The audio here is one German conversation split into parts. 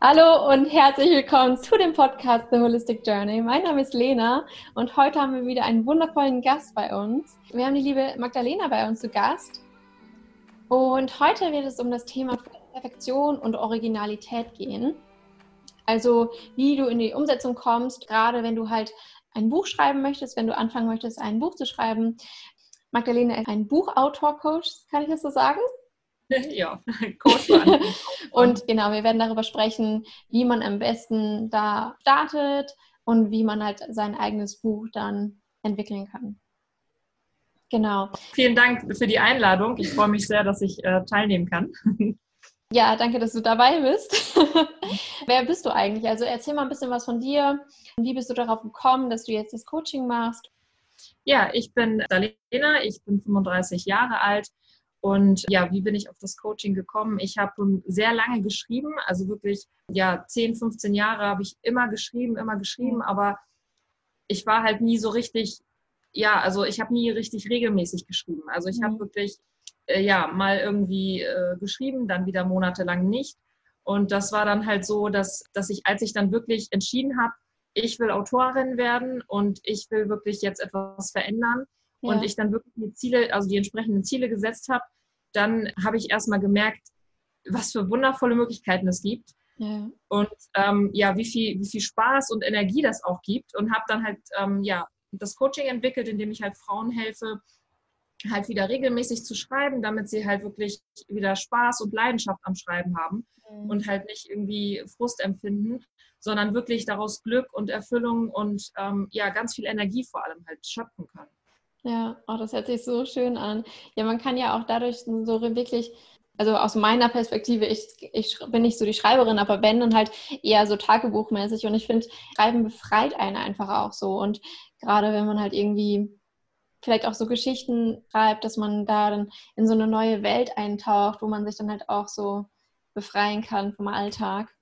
Hallo und herzlich willkommen zu dem Podcast The Holistic Journey. Mein Name ist Lena und heute haben wir wieder einen wundervollen Gast bei uns. Wir haben die liebe Magdalena bei uns zu Gast. Und heute wird es um das Thema Perfektion und Originalität gehen. Also wie du in die Umsetzung kommst, gerade wenn du halt ein Buch schreiben möchtest, wenn du anfangen möchtest, ein Buch zu schreiben. Magdalena ist ein Buchautor-Coach, kann ich das so sagen? ja, Coach. und genau, wir werden darüber sprechen, wie man am besten da startet und wie man halt sein eigenes Buch dann entwickeln kann. Genau. Vielen Dank für die Einladung. Ich freue mich sehr, dass ich äh, teilnehmen kann. Ja, danke, dass du dabei bist. Wer bist du eigentlich? Also erzähl mal ein bisschen was von dir. Wie bist du darauf gekommen, dass du jetzt das Coaching machst? Ja, ich bin Dalena, ich bin 35 Jahre alt und ja, wie bin ich auf das Coaching gekommen? Ich habe sehr lange geschrieben, also wirklich, ja, 10, 15 Jahre habe ich immer geschrieben, immer geschrieben, aber ich war halt nie so richtig, ja, also ich habe nie richtig regelmäßig geschrieben. Also ich habe mhm. wirklich, äh, ja, mal irgendwie äh, geschrieben, dann wieder monatelang nicht. Und das war dann halt so, dass, dass ich, als ich dann wirklich entschieden habe, ich will Autorin werden und ich will wirklich jetzt etwas verändern, ja. und ich dann wirklich die Ziele, also die entsprechenden Ziele gesetzt habe, dann habe ich erstmal gemerkt, was für wundervolle Möglichkeiten es gibt. Ja. Und ähm, ja, wie viel, wie viel Spaß und Energie das auch gibt. Und habe dann halt ähm, ja, das Coaching entwickelt, indem ich halt Frauen helfe, halt wieder regelmäßig zu schreiben, damit sie halt wirklich wieder Spaß und Leidenschaft am Schreiben haben mhm. und halt nicht irgendwie Frust empfinden, sondern wirklich daraus Glück und Erfüllung und ähm, ja, ganz viel Energie vor allem halt schöpfen können. Ja, oh, das hört sich so schön an. Ja, man kann ja auch dadurch so wirklich, also aus meiner Perspektive, ich, ich bin nicht so die Schreiberin, aber Ben dann halt eher so tagebuchmäßig und ich finde, Schreiben befreit einen einfach auch so und gerade wenn man halt irgendwie vielleicht auch so Geschichten schreibt, dass man da dann in so eine neue Welt eintaucht, wo man sich dann halt auch so befreien kann vom Alltag.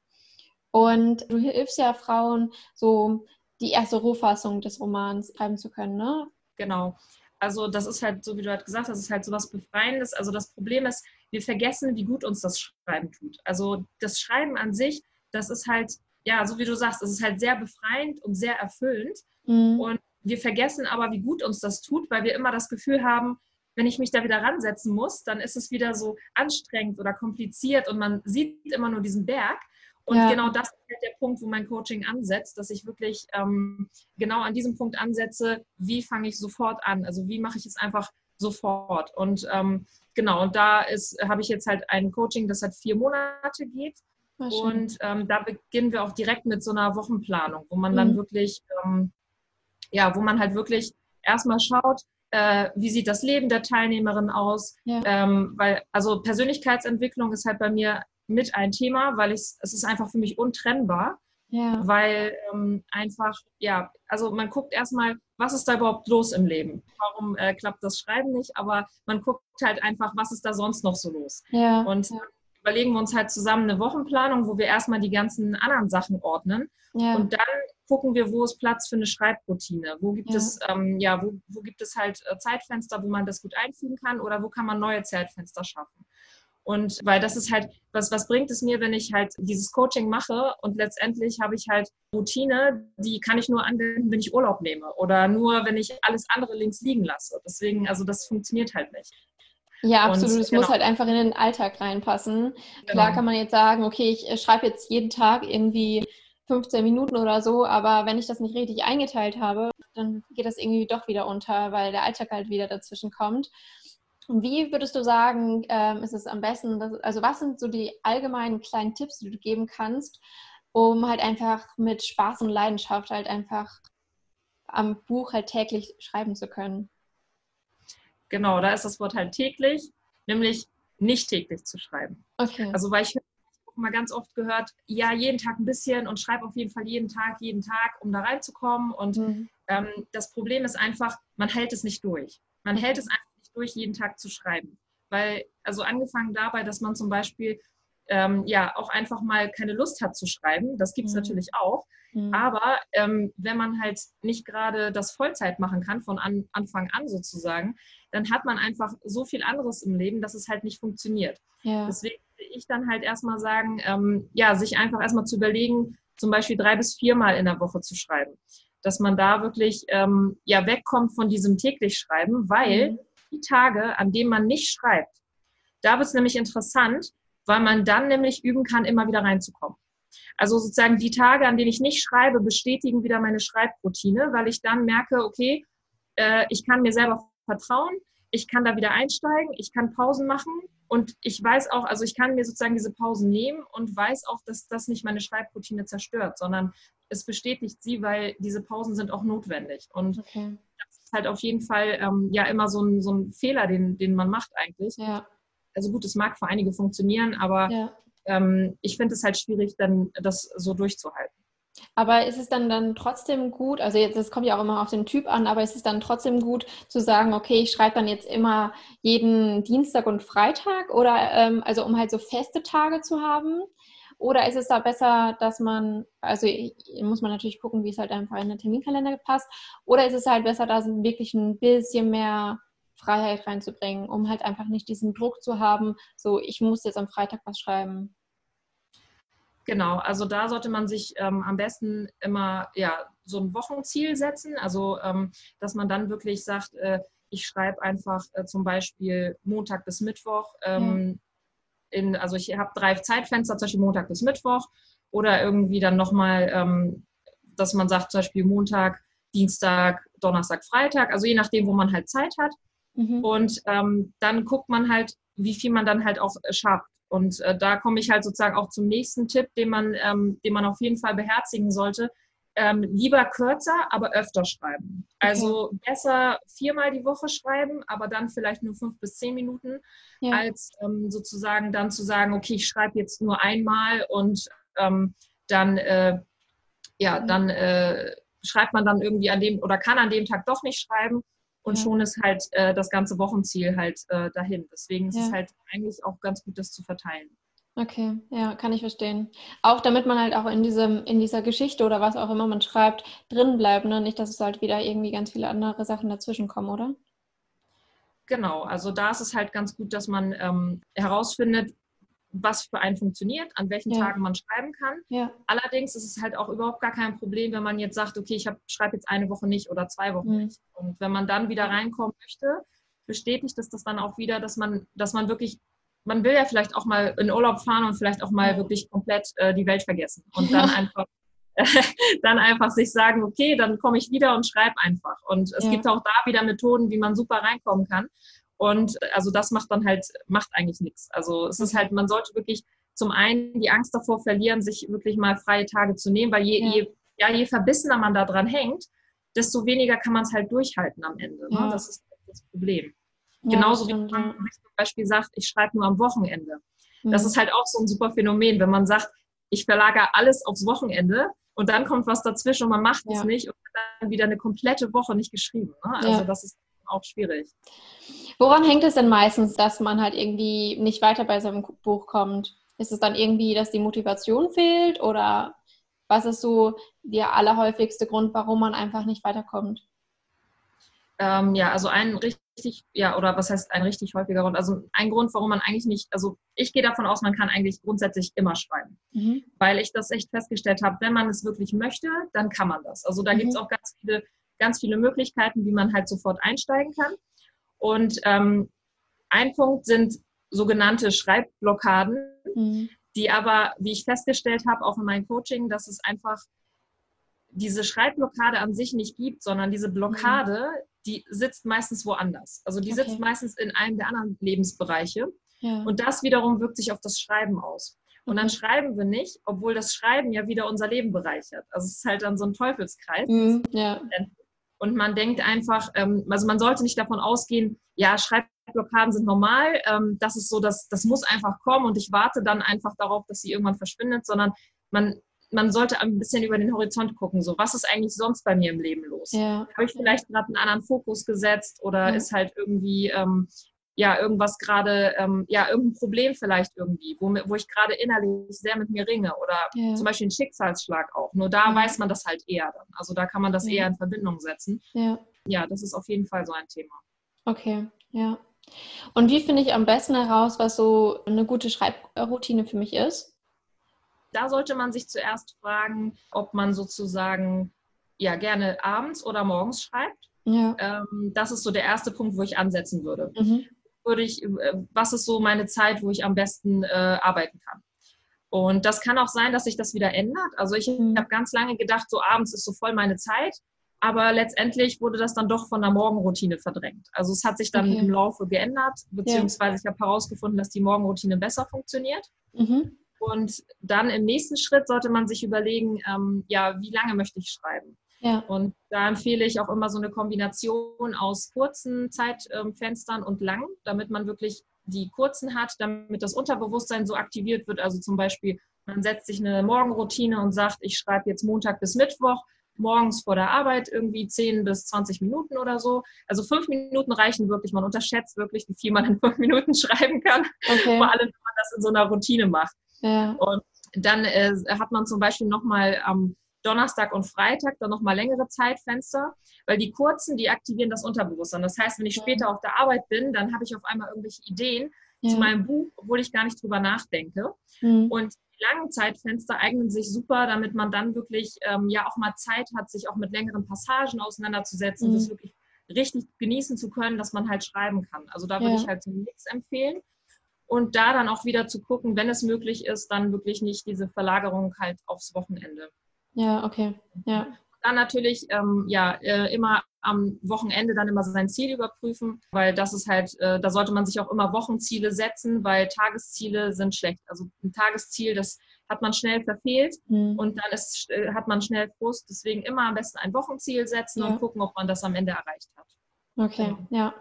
Und du hilfst ja Frauen, so die erste Rohfassung des Romans schreiben zu können, ne? Genau. Also das ist halt, so wie du halt gesagt hast, das ist halt so was Befreiendes. Also das Problem ist, wir vergessen, wie gut uns das Schreiben tut. Also das Schreiben an sich, das ist halt, ja, so wie du sagst, das ist halt sehr befreiend und sehr erfüllend. Mhm. Und wir vergessen aber, wie gut uns das tut, weil wir immer das Gefühl haben, wenn ich mich da wieder ransetzen muss, dann ist es wieder so anstrengend oder kompliziert und man sieht immer nur diesen Berg. Und ja. genau das ist halt der Punkt, wo mein Coaching ansetzt, dass ich wirklich ähm, genau an diesem Punkt ansetze, wie fange ich sofort an? Also wie mache ich es einfach sofort? Und ähm, genau, und da habe ich jetzt halt ein Coaching, das halt vier Monate geht. Und ähm, da beginnen wir auch direkt mit so einer Wochenplanung, wo man mhm. dann wirklich, ähm, ja, wo man halt wirklich erstmal schaut, äh, wie sieht das Leben der Teilnehmerin aus? Ja. Ähm, weil, also Persönlichkeitsentwicklung ist halt bei mir mit ein Thema, weil ich, es ist einfach für mich untrennbar. Ja. Weil ähm, einfach, ja, also man guckt erstmal, was ist da überhaupt los im Leben? Warum äh, klappt das Schreiben nicht? Aber man guckt halt einfach, was ist da sonst noch so los? Ja. Und ja. überlegen wir uns halt zusammen eine Wochenplanung, wo wir erstmal die ganzen anderen Sachen ordnen. Ja. Und dann gucken wir, wo ist Platz für eine Schreibroutine? Wo gibt es, ähm, ja, wo, wo gibt es halt äh, Zeitfenster, wo man das gut einfügen kann oder wo kann man neue Zeitfenster schaffen? Und weil das ist halt, was, was bringt es mir, wenn ich halt dieses Coaching mache und letztendlich habe ich halt Routine, die kann ich nur anwenden, wenn ich Urlaub nehme oder nur, wenn ich alles andere links liegen lasse. Deswegen, also das funktioniert halt nicht. Ja, absolut. Es genau. muss halt einfach in den Alltag reinpassen. Genau. Klar kann man jetzt sagen, okay, ich äh, schreibe jetzt jeden Tag irgendwie 15 Minuten oder so, aber wenn ich das nicht richtig eingeteilt habe, dann geht das irgendwie doch wieder unter, weil der Alltag halt wieder dazwischen kommt. Wie würdest du sagen, ähm, ist es am besten, dass, also was sind so die allgemeinen kleinen Tipps, die du geben kannst, um halt einfach mit Spaß und Leidenschaft halt einfach am Buch halt täglich schreiben zu können? Genau, da ist das Wort halt täglich, nämlich nicht täglich zu schreiben. Okay. Also weil ich mal ganz oft gehört, ja, jeden Tag ein bisschen und schreibe auf jeden Fall jeden Tag, jeden Tag, um da reinzukommen. Und mhm. ähm, das Problem ist einfach, man hält es nicht durch. Man hält es einfach durch, jeden Tag zu schreiben. Weil, also angefangen dabei, dass man zum Beispiel ähm, ja auch einfach mal keine Lust hat zu schreiben, das gibt es mhm. natürlich auch. Mhm. Aber ähm, wenn man halt nicht gerade das Vollzeit machen kann, von an, Anfang an sozusagen, dann hat man einfach so viel anderes im Leben, dass es halt nicht funktioniert. Ja. Deswegen ich dann halt erstmal sagen, ähm, ja, sich einfach erstmal zu überlegen, zum Beispiel drei bis viermal in der Woche zu schreiben. Dass man da wirklich ähm, ja wegkommt von diesem täglich Schreiben, weil mhm. Die Tage, an denen man nicht schreibt, da wird es nämlich interessant, weil man dann nämlich üben kann, immer wieder reinzukommen. Also sozusagen die Tage, an denen ich nicht schreibe, bestätigen wieder meine Schreibroutine, weil ich dann merke, okay, äh, ich kann mir selber vertrauen, ich kann da wieder einsteigen, ich kann Pausen machen und ich weiß auch, also ich kann mir sozusagen diese Pausen nehmen und weiß auch, dass das nicht meine Schreibroutine zerstört, sondern es bestätigt sie, weil diese Pausen sind auch notwendig. Und okay. das ist halt auf jeden Fall ähm, ja immer so ein, so ein Fehler, den, den man macht eigentlich. Ja. Also gut, es mag für einige funktionieren, aber ja. ähm, ich finde es halt schwierig, dann das so durchzuhalten. Aber ist es dann dann trotzdem gut, also jetzt, das kommt ja auch immer auf den Typ an, aber ist es dann trotzdem gut zu sagen, okay, ich schreibe dann jetzt immer jeden Dienstag und Freitag oder ähm, also um halt so feste Tage zu haben? Oder ist es da besser, dass man, also muss man natürlich gucken, wie es halt einfach in den Terminkalender passt, oder ist es halt besser, da wirklich ein bisschen mehr Freiheit reinzubringen, um halt einfach nicht diesen Druck zu haben, so ich muss jetzt am Freitag was schreiben? Genau, also da sollte man sich ähm, am besten immer ja, so ein Wochenziel setzen, also ähm, dass man dann wirklich sagt, äh, ich schreibe einfach äh, zum Beispiel Montag bis Mittwoch. Ähm. In, also ich habe drei Zeitfenster, zum Beispiel Montag bis Mittwoch oder irgendwie dann nochmal, ähm, dass man sagt zum Beispiel Montag, Dienstag, Donnerstag, Freitag, also je nachdem, wo man halt Zeit hat. Mhm. Und ähm, dann guckt man halt, wie viel man dann halt auch schafft. Und äh, da komme ich halt sozusagen auch zum nächsten Tipp, den man, ähm, den man auf jeden Fall beherzigen sollte. Ähm, lieber kürzer, aber öfter schreiben. Also okay. besser viermal die Woche schreiben, aber dann vielleicht nur fünf bis zehn Minuten, ja. als ähm, sozusagen dann zu sagen, okay, ich schreibe jetzt nur einmal und ähm, dann, äh, ja, mhm. dann äh, schreibt man dann irgendwie an dem oder kann an dem Tag doch nicht schreiben und ja. schon ist halt äh, das ganze Wochenziel halt äh, dahin. Deswegen ist ja. es halt eigentlich auch ganz gut, das zu verteilen. Okay, ja, kann ich verstehen. Auch damit man halt auch in diesem, in dieser Geschichte oder was auch immer man schreibt, drin bleibt, ne? Nicht, dass es halt wieder irgendwie ganz viele andere Sachen dazwischen kommen, oder? Genau, also da ist es halt ganz gut, dass man ähm, herausfindet, was für einen funktioniert, an welchen ja. Tagen man schreiben kann. Ja. Allerdings ist es halt auch überhaupt gar kein Problem, wenn man jetzt sagt, okay, ich schreibe jetzt eine Woche nicht oder zwei Wochen mhm. nicht. Und wenn man dann wieder reinkommen möchte, bestätigt es das dann auch wieder, dass man, dass man wirklich, man will ja vielleicht auch mal in Urlaub fahren und vielleicht auch mal wirklich komplett äh, die Welt vergessen und dann einfach dann einfach sich sagen, okay, dann komme ich wieder und schreibe einfach. Und es ja. gibt auch da wieder Methoden, wie man super reinkommen kann. Und also das macht dann halt, macht eigentlich nichts. Also es ist halt, man sollte wirklich zum einen die Angst davor verlieren, sich wirklich mal freie Tage zu nehmen, weil je, ja. je, ja, je verbissener man da dran hängt, desto weniger kann man es halt durchhalten am Ende. Ne? Ja. Das ist das Problem. Ja, Genauso wie man zum Beispiel sagt, ich schreibe nur am Wochenende. Mhm. Das ist halt auch so ein super Phänomen, wenn man sagt, ich verlagere alles aufs Wochenende und dann kommt was dazwischen und man macht es nicht und dann wieder eine komplette Woche nicht geschrieben. Ne? Also das ist auch schwierig. Woran hängt es denn meistens, dass man halt irgendwie nicht weiter bei seinem Buch kommt? Ist es dann irgendwie, dass die Motivation fehlt oder was ist so der allerhäufigste Grund, warum man einfach nicht weiterkommt? Ähm, ja, also ein richtig, ja, oder was heißt ein richtig häufiger Grund? Also ein Grund, warum man eigentlich nicht, also ich gehe davon aus, man kann eigentlich grundsätzlich immer schreiben, mhm. weil ich das echt festgestellt habe, wenn man es wirklich möchte, dann kann man das. Also da mhm. gibt es auch ganz viele ganz viele Möglichkeiten, wie man halt sofort einsteigen kann. Und ähm, ein Punkt sind sogenannte Schreibblockaden, mhm. die aber, wie ich festgestellt habe, auch in meinem Coaching, dass es einfach diese Schreibblockade an sich nicht gibt, sondern diese Blockade, mhm. Die sitzt meistens woanders. Also die okay. sitzt meistens in einem der anderen Lebensbereiche. Ja. Und das wiederum wirkt sich auf das Schreiben aus. Und dann schreiben wir nicht, obwohl das Schreiben ja wieder unser Leben bereichert. Also es ist halt dann so ein Teufelskreis. Mhm, ja. Und man denkt einfach, ähm, also man sollte nicht davon ausgehen, ja, Schreibblockaden sind normal, ähm, das ist so, dass das muss einfach kommen und ich warte dann einfach darauf, dass sie irgendwann verschwindet, sondern man, man sollte ein bisschen über den Horizont gucken, so was ist eigentlich sonst bei mir im Leben los? Ja. Habe ich vielleicht gerade einen anderen Fokus gesetzt oder ja. ist halt irgendwie ähm, ja, irgendwas gerade, ähm, ja, irgendein Problem vielleicht irgendwie, wo, wo ich gerade innerlich sehr mit mir ringe oder ja. zum Beispiel ein Schicksalsschlag auch. Nur da ja. weiß man das halt eher dann. Also da kann man das ja. eher in Verbindung setzen. Ja. ja, das ist auf jeden Fall so ein Thema. Okay, ja. Und wie finde ich am besten heraus, was so eine gute Schreibroutine für mich ist? Da sollte man sich zuerst fragen, ob man sozusagen ja gerne abends oder morgens schreibt. Ja. Ähm, das ist so der erste Punkt, wo ich ansetzen würde. Mhm. Würde ich, äh, was ist so meine Zeit, wo ich am besten äh, arbeiten kann? Und das kann auch sein, dass sich das wieder ändert. Also ich mhm. habe ganz lange gedacht, so abends ist so voll meine Zeit. Aber letztendlich wurde das dann doch von der Morgenroutine verdrängt. Also es hat sich dann okay. im Laufe geändert, beziehungsweise ja. ich habe herausgefunden, dass die Morgenroutine besser funktioniert. Mhm. Und dann im nächsten Schritt sollte man sich überlegen, ähm, ja, wie lange möchte ich schreiben? Ja. Und da empfehle ich auch immer so eine Kombination aus kurzen Zeitfenstern und langen, damit man wirklich die kurzen hat, damit das Unterbewusstsein so aktiviert wird. Also zum Beispiel, man setzt sich eine Morgenroutine und sagt, ich schreibe jetzt Montag bis Mittwoch morgens vor der Arbeit irgendwie 10 bis 20 Minuten oder so. Also fünf Minuten reichen wirklich. Man unterschätzt wirklich, wie viel man in fünf Minuten schreiben kann. Okay. Vor allem, wenn man das in so einer Routine macht. Ja. Und dann äh, hat man zum Beispiel nochmal am Donnerstag und Freitag dann nochmal längere Zeitfenster, weil die kurzen, die aktivieren das Unterbewusstsein. Das heißt, wenn ich später auf der Arbeit bin, dann habe ich auf einmal irgendwelche Ideen ja. zu meinem Buch, obwohl ich gar nicht drüber nachdenke. Mhm. Und die langen Zeitfenster eignen sich super, damit man dann wirklich ähm, ja auch mal Zeit hat, sich auch mit längeren Passagen auseinanderzusetzen, mhm. das wirklich richtig genießen zu können, dass man halt schreiben kann. Also da würde ja. ich halt so Mix empfehlen. Und da dann auch wieder zu gucken, wenn es möglich ist, dann wirklich nicht diese Verlagerung halt aufs Wochenende. Ja, okay. Ja. Dann natürlich ähm, ja äh, immer am Wochenende dann immer sein Ziel überprüfen, weil das ist halt, äh, da sollte man sich auch immer Wochenziele setzen, weil Tagesziele sind schlecht. Also ein Tagesziel, das hat man schnell verfehlt mhm. und dann ist, äh, hat man schnell Frust. Deswegen immer am besten ein Wochenziel setzen ja. und gucken, ob man das am Ende erreicht hat. Okay, genau. ja.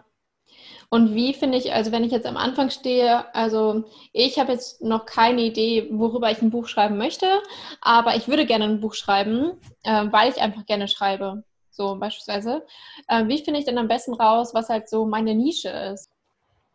Und wie finde ich, also wenn ich jetzt am Anfang stehe, also ich habe jetzt noch keine Idee, worüber ich ein Buch schreiben möchte, aber ich würde gerne ein Buch schreiben, äh, weil ich einfach gerne schreibe. So beispielsweise. Äh, wie finde ich denn am besten raus, was halt so meine Nische ist?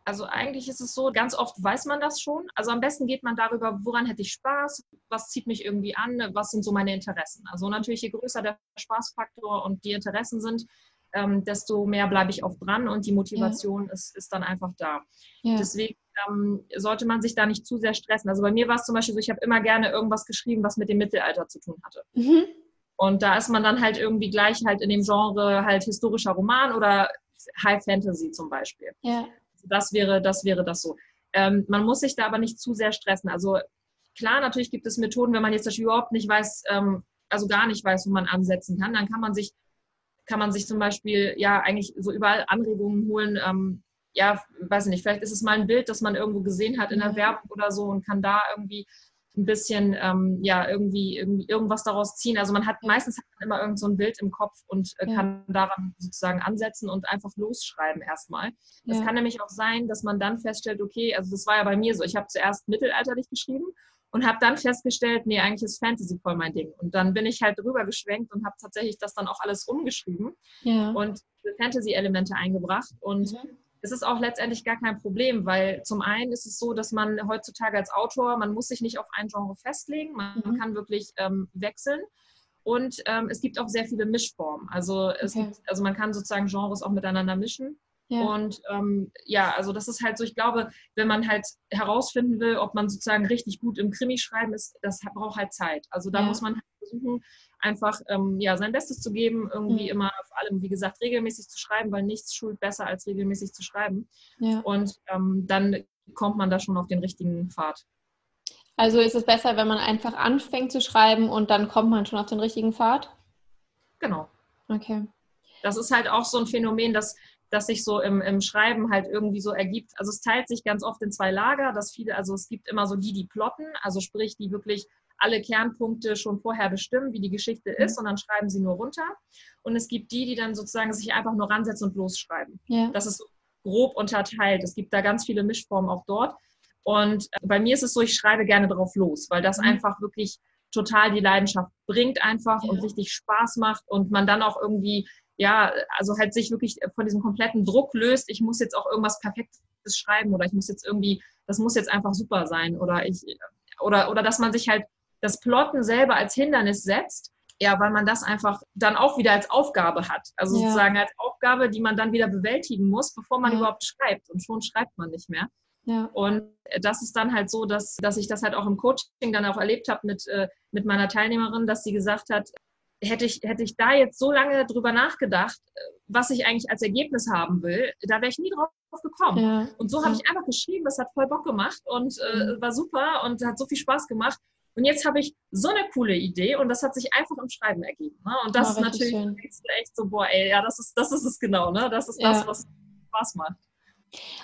Also eigentlich ist es so, ganz oft weiß man das schon. Also am besten geht man darüber, woran hätte ich Spaß, was zieht mich irgendwie an, was sind so meine Interessen. Also natürlich, je größer der Spaßfaktor und die Interessen sind, ähm, desto mehr bleibe ich auch dran und die Motivation ja. ist, ist dann einfach da. Ja. Deswegen ähm, sollte man sich da nicht zu sehr stressen. Also bei mir war es zum Beispiel so, ich habe immer gerne irgendwas geschrieben, was mit dem Mittelalter zu tun hatte. Mhm. Und da ist man dann halt irgendwie gleich halt in dem Genre halt historischer Roman oder High Fantasy zum Beispiel. Ja. Das wäre, das wäre das so. Ähm, man muss sich da aber nicht zu sehr stressen. Also klar, natürlich gibt es Methoden, wenn man jetzt überhaupt nicht weiß, ähm, also gar nicht weiß, wo man ansetzen kann, dann kann man sich kann man sich zum Beispiel ja eigentlich so überall Anregungen holen. Ähm, ja, weiß nicht, vielleicht ist es mal ein Bild, das man irgendwo gesehen hat in der mhm. Werbung oder so und kann da irgendwie ein bisschen, ähm, ja, irgendwie, irgendwie irgendwas daraus ziehen. Also man hat meistens hat man immer irgend so ein Bild im Kopf und äh, kann daran sozusagen ansetzen und einfach losschreiben erstmal. Es ja. kann nämlich auch sein, dass man dann feststellt, okay, also das war ja bei mir so, ich habe zuerst mittelalterlich geschrieben und habe dann festgestellt, nee, eigentlich ist Fantasy voll mein Ding. Und dann bin ich halt drüber geschwenkt und habe tatsächlich das dann auch alles umgeschrieben ja. und Fantasy-Elemente eingebracht. Und mhm. es ist auch letztendlich gar kein Problem, weil zum einen ist es so, dass man heutzutage als Autor, man muss sich nicht auf ein Genre festlegen, man mhm. kann wirklich ähm, wechseln. Und ähm, es gibt auch sehr viele Mischformen. Also, okay. gibt, also man kann sozusagen Genres auch miteinander mischen. Ja. Und ähm, ja, also das ist halt so, ich glaube, wenn man halt herausfinden will, ob man sozusagen richtig gut im Krimi schreiben ist, das braucht halt Zeit. Also da ja. muss man halt versuchen, einfach ähm, ja, sein Bestes zu geben, irgendwie mhm. immer vor allem, wie gesagt, regelmäßig zu schreiben, weil nichts schult besser als regelmäßig zu schreiben. Ja. Und ähm, dann kommt man da schon auf den richtigen Pfad. Also ist es besser, wenn man einfach anfängt zu schreiben und dann kommt man schon auf den richtigen Pfad? Genau. Okay. Das ist halt auch so ein Phänomen, dass das sich so im, im Schreiben halt irgendwie so ergibt. Also es teilt sich ganz oft in zwei Lager, dass viele, also es gibt immer so die, die plotten, also sprich, die wirklich alle Kernpunkte schon vorher bestimmen, wie die Geschichte mhm. ist, und dann schreiben sie nur runter. Und es gibt die, die dann sozusagen sich einfach nur ransetzen und losschreiben. Ja. Das ist so grob unterteilt. Es gibt da ganz viele Mischformen auch dort. Und bei mir ist es so, ich schreibe gerne drauf los, weil das mhm. einfach wirklich total die Leidenschaft bringt einfach ja. und richtig Spaß macht und man dann auch irgendwie ja, also halt sich wirklich von diesem kompletten Druck löst, ich muss jetzt auch irgendwas Perfektes schreiben oder ich muss jetzt irgendwie, das muss jetzt einfach super sein oder ich, oder, oder dass man sich halt das Plotten selber als Hindernis setzt. Ja, weil man das einfach dann auch wieder als Aufgabe hat. Also ja. sozusagen als Aufgabe, die man dann wieder bewältigen muss, bevor man ja. überhaupt schreibt. Und schon schreibt man nicht mehr. Ja. Und das ist dann halt so, dass, dass ich das halt auch im Coaching dann auch erlebt habe mit, äh, mit meiner Teilnehmerin, dass sie gesagt hat, hätte ich, hätte ich da jetzt so lange drüber nachgedacht, was ich eigentlich als Ergebnis haben will, da wäre ich nie drauf gekommen. Ja. Und so habe ich einfach geschrieben, das hat voll Bock gemacht und äh, mhm. war super und hat so viel Spaß gemacht. Und jetzt habe ich so eine coole Idee und das hat sich einfach im Schreiben ergeben. Ne? Und das ja, ist natürlich echt so, boah, ey, ja, das ist, das ist es genau, ne? Das ist das, was Spaß macht.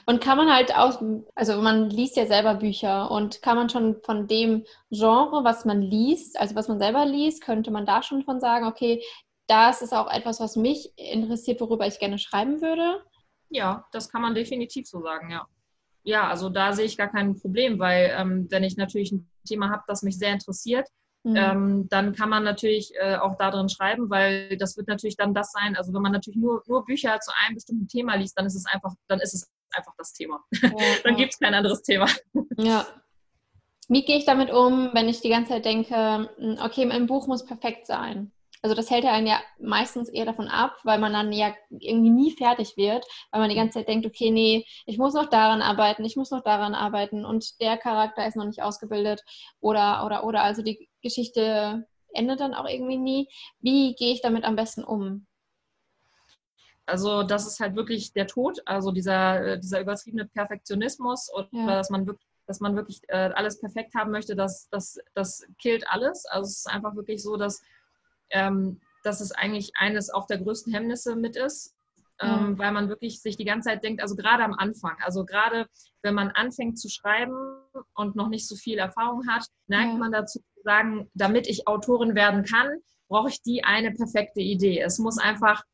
Und kann man halt auch, also man liest ja selber Bücher und kann man schon von dem Genre, was man liest, also was man selber liest, könnte man da schon von sagen, okay, das ist auch etwas, was mich interessiert, worüber ich gerne schreiben würde? Ja, das kann man definitiv so sagen, ja. Ja, also da sehe ich gar kein Problem, weil ähm, wenn ich natürlich ein Thema habe, das mich sehr interessiert, mhm. ähm, dann kann man natürlich äh, auch darin schreiben, weil das wird natürlich dann das sein. Also wenn man natürlich nur, nur Bücher zu einem bestimmten Thema liest, dann ist es einfach, dann ist es einfach das Thema. Ja, dann gibt es kein anderes Thema. Ja. Wie gehe ich damit um, wenn ich die ganze Zeit denke, hm, okay, mein Buch muss perfekt sein? Also das hält ja einen ja meistens eher davon ab, weil man dann ja irgendwie nie fertig wird, weil man die ganze Zeit denkt, okay, nee, ich muss noch daran arbeiten, ich muss noch daran arbeiten und der Charakter ist noch nicht ausgebildet oder, oder, oder. Also die Geschichte endet dann auch irgendwie nie. Wie gehe ich damit am besten um? Also das ist halt wirklich der Tod, also dieser, äh, dieser übertriebene Perfektionismus und ja. dass man wirklich dass man wirklich äh, alles perfekt haben möchte, das, das, das killt alles. Also es ist einfach wirklich so, dass, ähm, dass es eigentlich eines auch der größten Hemmnisse mit ist, ähm, mhm. weil man wirklich sich die ganze Zeit denkt, also gerade am Anfang, also gerade wenn man anfängt zu schreiben und noch nicht so viel Erfahrung hat, neigt mhm. man dazu zu sagen, damit ich Autorin werden kann, brauche ich die eine perfekte Idee. Es muss einfach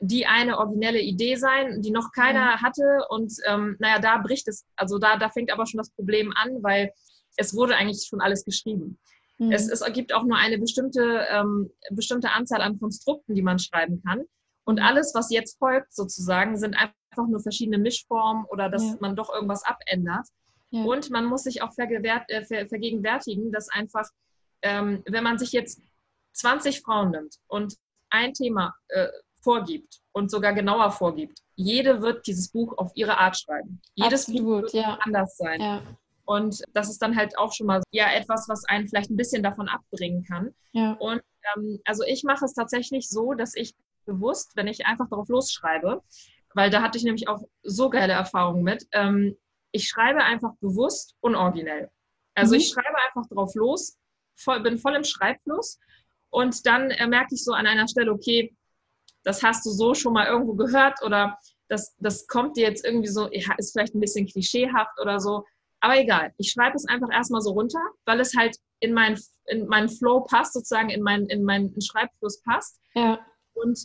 die eine originelle Idee sein, die noch keiner mhm. hatte. Und ähm, naja, da bricht es, also da, da fängt aber schon das Problem an, weil es wurde eigentlich schon alles geschrieben. Mhm. Es, es gibt auch nur eine bestimmte, ähm, bestimmte Anzahl an Konstrukten, die man schreiben kann. Und mhm. alles, was jetzt folgt, sozusagen, sind einfach nur verschiedene Mischformen oder dass ja. man doch irgendwas abändert. Ja. Und man muss sich auch äh, ver vergegenwärtigen, dass einfach, ähm, wenn man sich jetzt 20 Frauen nimmt und ein Thema äh, vorgibt und sogar genauer vorgibt. Jede wird dieses Buch auf ihre Art schreiben. Jedes Absolut, Buch wird ja. anders sein. Ja. Und das ist dann halt auch schon mal ja etwas, was einen vielleicht ein bisschen davon abbringen kann. Ja. Und ähm, also ich mache es tatsächlich so, dass ich bewusst, wenn ich einfach darauf losschreibe, weil da hatte ich nämlich auch so geile Erfahrungen mit, ähm, ich schreibe einfach bewusst unoriginell. Also mhm. ich schreibe einfach drauf los, voll, bin voll im Schreibfluss und dann äh, merke ich so an einer Stelle, okay, das hast du so schon mal irgendwo gehört oder das, das kommt dir jetzt irgendwie so, ist vielleicht ein bisschen klischeehaft oder so. Aber egal, ich schreibe es einfach erstmal so runter, weil es halt in, mein, in meinen Flow passt, sozusagen in meinen, in meinen Schreibfluss passt. Ja. Und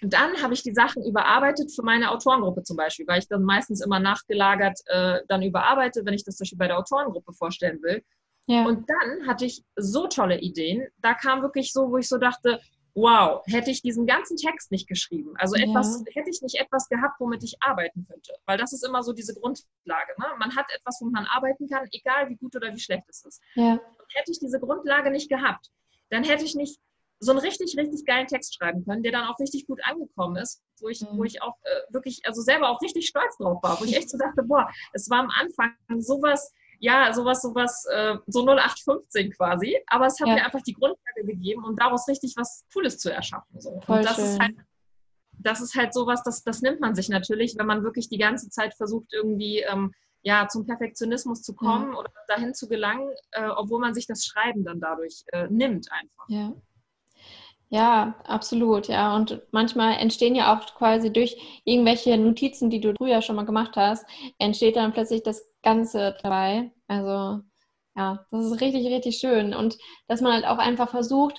dann habe ich die Sachen überarbeitet für meine Autorengruppe zum Beispiel, weil ich dann meistens immer nachgelagert äh, dann überarbeite, wenn ich das zum Beispiel bei der Autorengruppe vorstellen will. Ja. Und dann hatte ich so tolle Ideen. Da kam wirklich so, wo ich so dachte, wow, hätte ich diesen ganzen Text nicht geschrieben, also etwas, ja. hätte ich nicht etwas gehabt, womit ich arbeiten könnte. Weil das ist immer so diese Grundlage. Ne? Man hat etwas, womit man arbeiten kann, egal wie gut oder wie schlecht es ist. Ja. Und hätte ich diese Grundlage nicht gehabt, dann hätte ich nicht so einen richtig, richtig geilen Text schreiben können, der dann auch richtig gut angekommen ist, wo ich, mhm. wo ich auch äh, wirklich, also selber auch richtig stolz drauf war, wo ich echt so dachte, boah, es war am Anfang sowas, ja, sowas, sowas, äh, so 0815 quasi. Aber es hat ja. mir einfach die Grundlage gegeben, um daraus richtig was Cooles zu erschaffen. So. Voll und das schön. ist halt, das ist halt sowas, das, das nimmt man sich natürlich, wenn man wirklich die ganze Zeit versucht, irgendwie ähm, ja, zum Perfektionismus zu kommen ja. oder dahin zu gelangen, äh, obwohl man sich das Schreiben dann dadurch äh, nimmt einfach. Ja. Ja, absolut, ja. Und manchmal entstehen ja auch quasi durch irgendwelche Notizen, die du früher schon mal gemacht hast, entsteht dann plötzlich das Ganze dabei. Also ja, das ist richtig, richtig schön. Und dass man halt auch einfach versucht,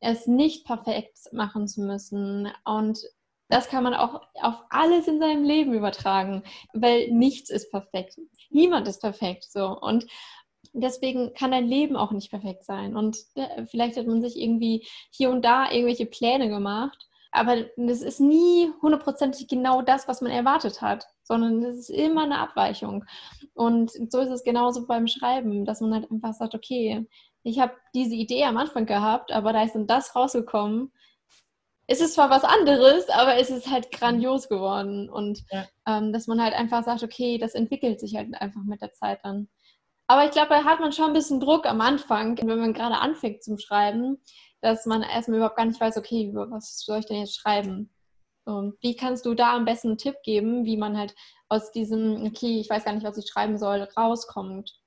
es nicht perfekt machen zu müssen. Und das kann man auch auf alles in seinem Leben übertragen, weil nichts ist perfekt. Niemand ist perfekt so. Und deswegen kann dein Leben auch nicht perfekt sein. Und äh, vielleicht hat man sich irgendwie hier und da irgendwelche Pläne gemacht, aber das ist nie hundertprozentig genau das, was man erwartet hat, sondern es ist immer eine Abweichung. Und so ist es genauso beim Schreiben, dass man halt einfach sagt, okay, ich habe diese Idee am Anfang gehabt, aber da ist dann das rausgekommen. Es ist zwar was anderes, aber es ist halt grandios geworden. Und ja. ähm, dass man halt einfach sagt, okay, das entwickelt sich halt einfach mit der Zeit dann. Aber ich glaube, da hat man schon ein bisschen Druck am Anfang, wenn man gerade anfängt zum Schreiben, dass man erstmal überhaupt gar nicht weiß, okay, was soll ich denn jetzt schreiben? Und wie kannst du da am besten einen Tipp geben, wie man halt aus diesem, okay, ich weiß gar nicht, was ich schreiben soll, rauskommt?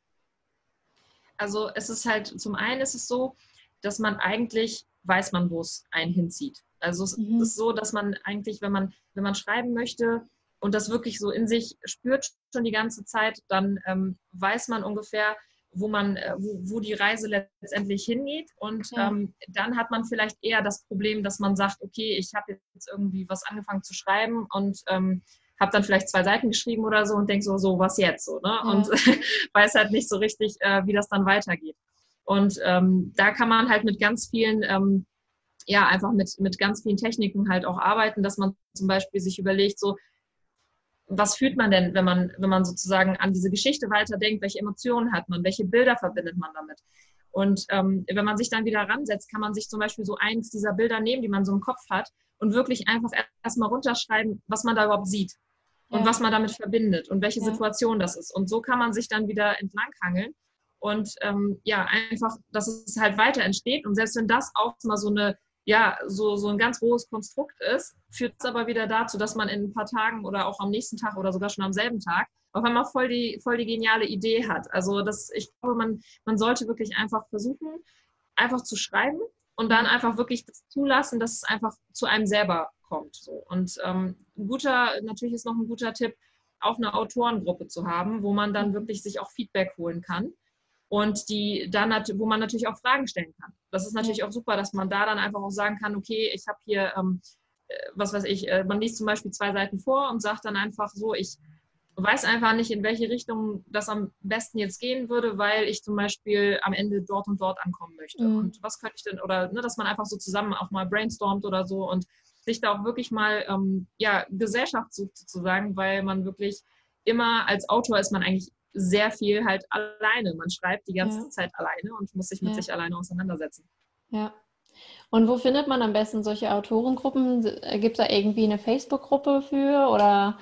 Also es ist halt, zum einen ist es so, dass man eigentlich weiß man, wo es einen hinzieht. Also es mhm. ist so, dass man eigentlich, wenn man, wenn man schreiben möchte und das wirklich so in sich spürt schon die ganze Zeit, dann ähm, weiß man ungefähr, wo man, äh, wo, wo die Reise letztendlich hingeht. Und ja. ähm, dann hat man vielleicht eher das Problem, dass man sagt, okay, ich habe jetzt irgendwie was angefangen zu schreiben und ähm, habe dann vielleicht zwei Seiten geschrieben oder so und denke so, so, was jetzt so, ne? Ja. Und weiß halt nicht so richtig, äh, wie das dann weitergeht. Und ähm, da kann man halt mit ganz vielen, ähm, ja, einfach mit, mit ganz vielen Techniken halt auch arbeiten, dass man zum Beispiel sich überlegt, so, was fühlt man denn, wenn man, wenn man sozusagen an diese Geschichte weiterdenkt, welche Emotionen hat man, welche Bilder verbindet man damit? Und ähm, wenn man sich dann wieder ransetzt, kann man sich zum Beispiel so eins dieser Bilder nehmen, die man so im Kopf hat, und wirklich einfach erstmal runterschreiben, was man da überhaupt sieht und ja. was man damit verbindet und welche ja. Situation das ist. Und so kann man sich dann wieder entlanghangeln und ähm, ja, einfach, dass es halt weiter entsteht. Und selbst wenn das auch mal so eine ja, so, so ein ganz rohes Konstrukt ist, führt es aber wieder dazu, dass man in ein paar Tagen oder auch am nächsten Tag oder sogar schon am selben Tag auf einmal voll die, voll die geniale Idee hat. Also das, ich glaube, man, man sollte wirklich einfach versuchen, einfach zu schreiben und dann einfach wirklich das zulassen, dass es einfach zu einem selber kommt. So. Und ähm, ein guter, natürlich ist noch ein guter Tipp, auch eine Autorengruppe zu haben, wo man dann wirklich sich auch Feedback holen kann und die dann, wo man natürlich auch Fragen stellen kann. Das ist natürlich auch super, dass man da dann einfach auch sagen kann, okay, ich habe hier, ähm, äh, was weiß ich, äh, man liest zum Beispiel zwei Seiten vor und sagt dann einfach so, ich weiß einfach nicht, in welche Richtung das am besten jetzt gehen würde, weil ich zum Beispiel am Ende dort und dort ankommen möchte. Mhm. Und was könnte ich denn, oder ne, dass man einfach so zusammen auch mal brainstormt oder so und sich da auch wirklich mal ähm, ja, Gesellschaft sucht sozusagen, weil man wirklich immer als Autor ist man eigentlich sehr viel halt alleine. Man schreibt die ganze ja. Zeit alleine und muss sich mit ja. sich alleine auseinandersetzen. Ja. Und wo findet man am besten solche Autorengruppen? Gibt es da irgendwie eine Facebook-Gruppe für oder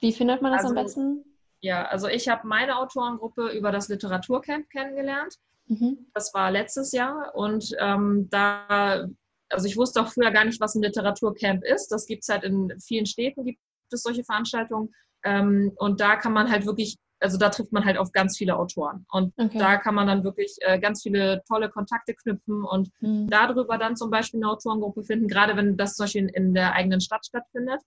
wie findet man das also, am besten? Ja, also ich habe meine Autorengruppe über das Literaturcamp kennengelernt. Mhm. Das war letztes Jahr und ähm, da, also ich wusste auch früher gar nicht, was ein Literaturcamp ist. Das gibt es halt in vielen Städten, gibt es solche Veranstaltungen. Ähm, und da kann man halt wirklich, also da trifft man halt auf ganz viele Autoren. Und okay. da kann man dann wirklich äh, ganz viele tolle Kontakte knüpfen und mhm. darüber dann zum Beispiel eine Autorengruppe finden, gerade wenn das zum Beispiel in, in der eigenen Stadt stattfindet.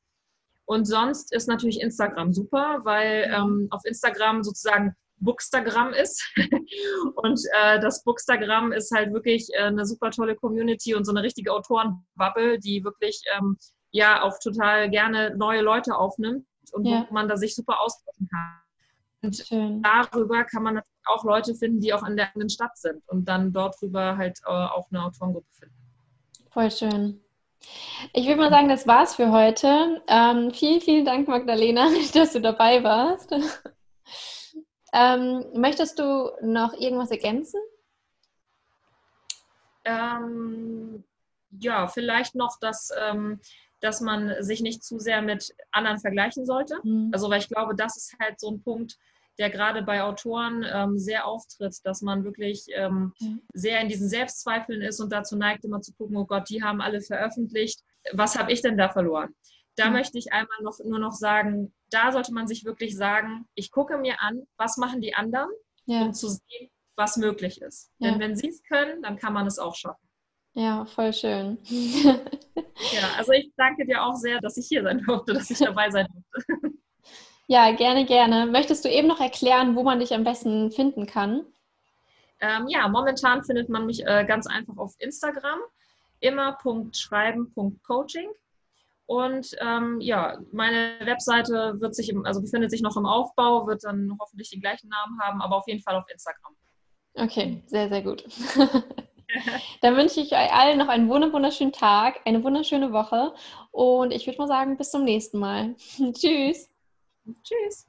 Und sonst ist natürlich Instagram super, weil ähm, auf Instagram sozusagen Bookstagram ist. und äh, das Bookstagram ist halt wirklich äh, eine super tolle Community und so eine richtige Autorenbubble, die wirklich ähm, ja auch total gerne neue Leute aufnimmt und ja. wo man da sich super austauschen kann. Und Schön. darüber kann man natürlich auch Leute finden, die auch in der eigenen Stadt sind und dann dort drüber halt äh, auch eine Autorengruppe finden. Voll schön. Ich würde mal sagen, das war's für heute. Ähm, vielen, vielen Dank, Magdalena, dass du dabei warst. ähm, möchtest du noch irgendwas ergänzen? Ähm, ja, vielleicht noch, dass ähm, dass man sich nicht zu sehr mit anderen vergleichen sollte. Mhm. Also, weil ich glaube, das ist halt so ein Punkt, der gerade bei Autoren ähm, sehr auftritt, dass man wirklich ähm, mhm. sehr in diesen Selbstzweifeln ist und dazu neigt, immer zu gucken, oh Gott, die haben alle veröffentlicht. Was habe ich denn da verloren? Da mhm. möchte ich einmal noch, nur noch sagen, da sollte man sich wirklich sagen, ich gucke mir an, was machen die anderen, ja. um zu sehen, was möglich ist. Ja. Denn wenn sie es können, dann kann man es auch schaffen. Ja, voll schön. ja, also ich danke dir auch sehr, dass ich hier sein durfte, dass ich dabei sein durfte. Ja, gerne, gerne. Möchtest du eben noch erklären, wo man dich am besten finden kann? Ähm, ja, momentan findet man mich äh, ganz einfach auf Instagram, immer.schreiben.coaching. Und ähm, ja, meine Webseite wird sich, im, also befindet sich noch im Aufbau, wird dann hoffentlich den gleichen Namen haben, aber auf jeden Fall auf Instagram. Okay, sehr, sehr gut. Dann wünsche ich euch allen noch einen wunderschönen Tag, eine wunderschöne Woche und ich würde mal sagen, bis zum nächsten Mal. Tschüss. Tschüss.